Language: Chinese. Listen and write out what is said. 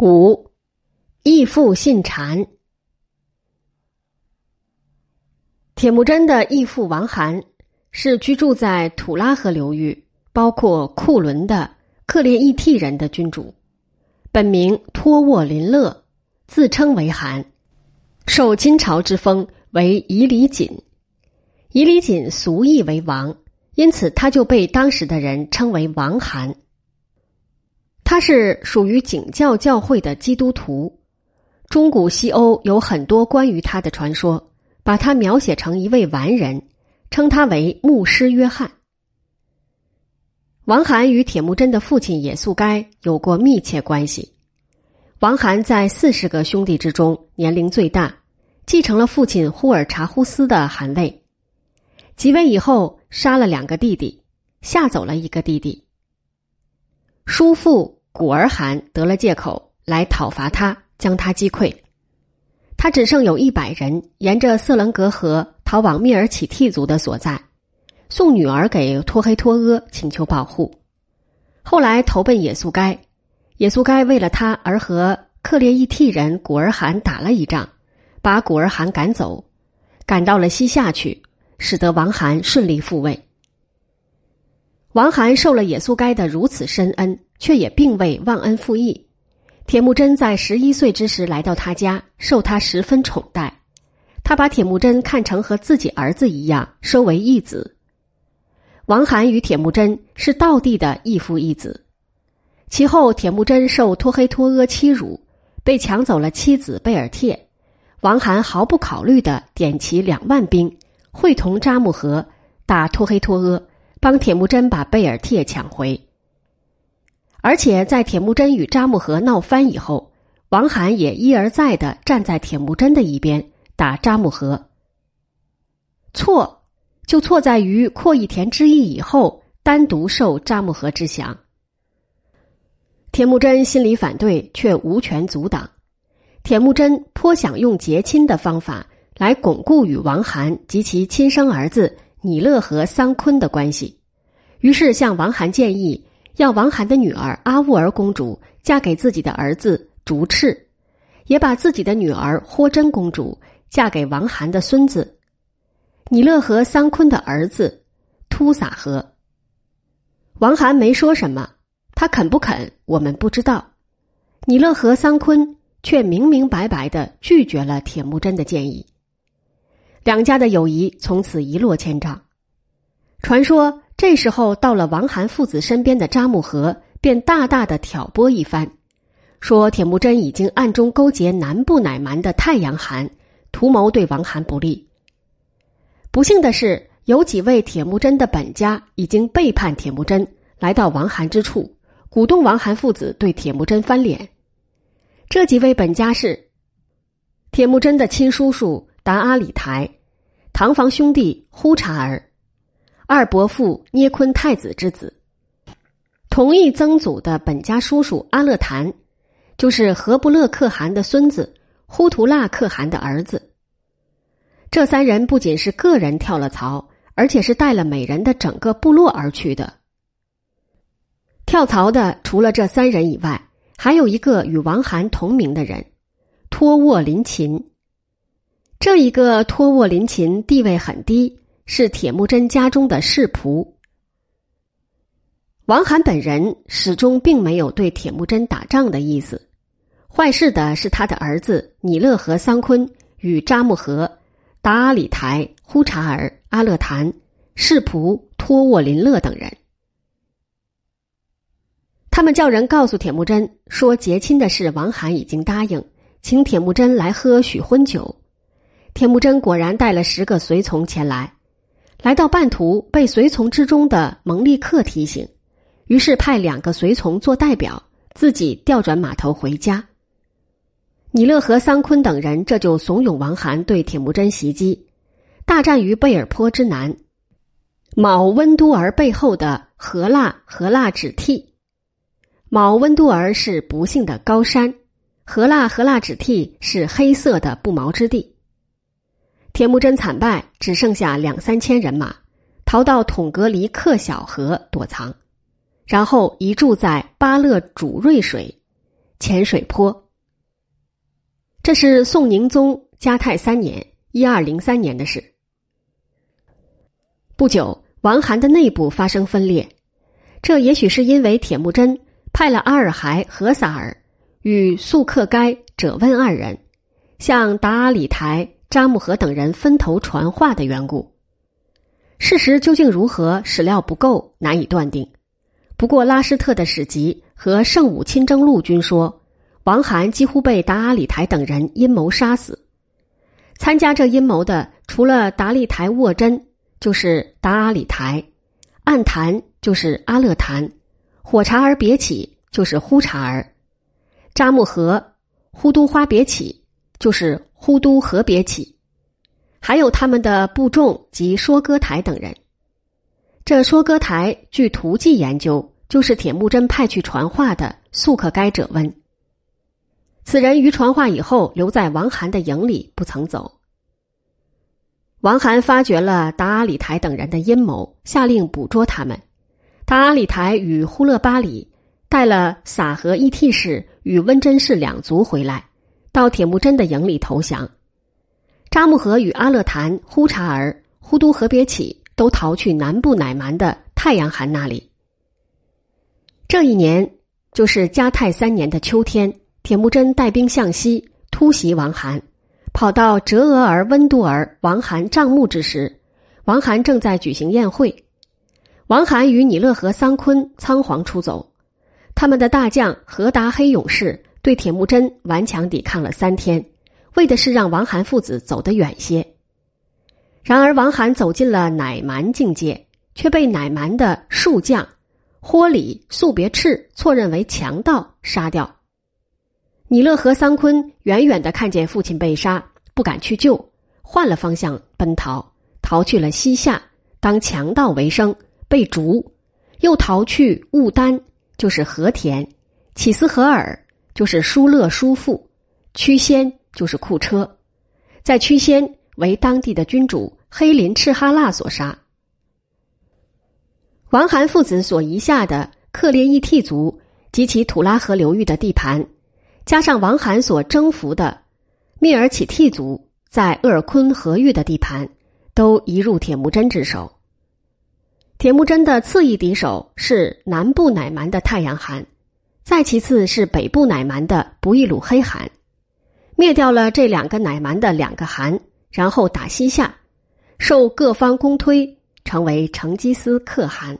五，义父信谗。铁木真的义父王罕是居住在土拉河流域，包括库伦的克烈义替人的君主，本名托沃林勒，自称为汗，受金朝之封为夷里锦。夷里锦俗意为王，因此他就被当时的人称为王罕。他是属于景教教会的基督徒，中古西欧有很多关于他的传说，把他描写成一位完人，称他为牧师约翰。王罕与铁木真的父亲也速该有过密切关系。王罕在四十个兄弟之中年龄最大，继承了父亲忽尔察忽斯的汗位。即位以后，杀了两个弟弟，吓走了一个弟弟。叔父。古尔汗得了借口来讨伐他，将他击溃。他只剩有一百人，沿着色棱格河逃往密尔乞替族的所在，送女儿给托黑托阿请求保护。后来投奔野速该，野速该为了他而和克烈伊替人古尔汗打了一仗，把古尔汗赶走，赶到了西夏去，使得王涵顺利复位。王涵受了野速该的如此深恩。却也并未忘恩负义。铁木真在十一岁之时来到他家，受他十分宠待。他把铁木真看成和自己儿子一样，收为义子。王罕与铁木真是道地的义父义子。其后，铁木真受托黑托阿欺辱，被抢走了妻子贝尔帖。王罕毫不考虑的点齐两万兵，会同扎木合打托黑托阿，帮铁木真把贝尔帖抢回。而且在铁木真与扎木合闹翻以后，王罕也一而再的站在铁木真的一边打扎木合。错，就错在于阔义田之役以后单独受扎木合之降。铁木真心里反对，却无权阻挡。铁木真颇想用结亲的方法来巩固与王罕及其亲生儿子拟勒和桑坤的关系，于是向王罕建议。要王涵的女儿阿兀儿公主嫁给自己的儿子竹赤，也把自己的女儿霍真公主嫁给王涵的孙子拟勒和桑坤的儿子突撒和。王涵没说什么，他肯不肯我们不知道。拟勒和桑坤却明明白白的拒绝了铁木真的建议，两家的友谊从此一落千丈。传说。这时候到了王罕父子身边的扎木合便大大的挑拨一番，说铁木真已经暗中勾结南部乃蛮的太阳寒，图谋对王罕不利。不幸的是，有几位铁木真的本家已经背叛铁木真，来到王罕之处，鼓动王罕父子对铁木真翻脸。这几位本家是铁木真的亲叔叔达阿里台，堂房兄弟呼查儿。二伯父捏坤太子之子，同一曾祖的本家叔叔阿勒坛，就是何不勒可汗的孙子呼图剌可汗的儿子。这三人不仅是个人跳了槽，而且是带了美人的整个部落而去的。跳槽的除了这三人以外，还有一个与王涵同名的人托沃林琴。这一个托沃林琴地位很低。是铁木真家中的侍仆。王罕本人始终并没有对铁木真打仗的意思，坏事的是他的儿子米勒和桑坤与扎木合、达阿里台、呼查尔、阿勒坦、侍仆托沃林勒等人。他们叫人告诉铁木真说，结亲的事王罕已经答应，请铁木真来喝许婚酒。铁木真果然带了十个随从前来。来到半途，被随从之中的蒙利克提醒，于是派两个随从做代表，自己调转马头回家。尼勒和桑坤等人这就怂恿王罕对铁木真袭击，大战于贝尔坡之南，卯温都儿背后的河腊河腊止替。卯温都儿是不幸的高山，河腊河腊止替是黑色的不毛之地。铁木真惨败，只剩下两三千人马，逃到统格离克小河躲藏，然后移住在巴勒主瑞水，浅水坡。这是宋宁宗嘉泰三年（一二零三年）的事。不久，王韩的内部发生分裂，这也许是因为铁木真派了阿尔亥和萨尔与素克该者温二人向达阿里台、扎木合等人分头传话的缘故。事实究竟如何，史料不够，难以断定。不过，拉施特的史籍和圣武亲征录均说，王涵几乎被达阿里台等人阴谋杀死。参加这阴谋的，除了达利台沃真，就是达阿里台；暗坛就是阿勒坛；火查儿别起就是呼查儿；扎木合、呼都花别起就是呼都和别起，还有他们的部众及说歌台等人。这说歌台据图记研究，就是铁木真派去传话的素可该者温。此人于传话以后，留在王涵的营里不曾走。王涵发觉了达阿里台等人的阴谋，下令捕捉他们。达阿里台与呼勒巴里带了撒和伊替氏与温真氏两族回来，到铁木真的营里投降。扎木合与阿勒坛、呼察儿、呼都和别起。都逃去南部乃蛮的太阳汗那里。这一年就是嘉泰三年的秋天，铁木真带兵向西突袭王韩，跑到哲额尔温都尔王韩帐幕之时，王韩正在举行宴会。王韩与尼勒和桑坤仓皇出走，他们的大将何达黑勇士对铁木真顽强抵抗了三天，为的是让王韩父子走得远些。然而，王涵走进了乃蛮境界，却被乃蛮的术将豁里素别赤错认为强盗，杀掉。尼勒和桑坤远远的看见父亲被杀，不敢去救，换了方向奔逃，逃去了西夏，当强盗为生，被逐；又逃去兀丹，就是和田；起斯合尔，就是疏勒叔父；屈仙，就是库车，在屈仙为当地的君主。黑林赤哈腊所杀，王韩父子所遗下的克烈伊替族及其土拉河流域的地盘，加上王韩所征服的密尔乞替族在鄂尔昆河域的地盘，都移入铁木真之手。铁木真的次一敌手是南部乃蛮的太阳汗，再其次是北部乃蛮的不亦鲁黑汗。灭掉了这两个乃蛮的两个汗，然后打西夏。受各方公推，成为成吉思可汗。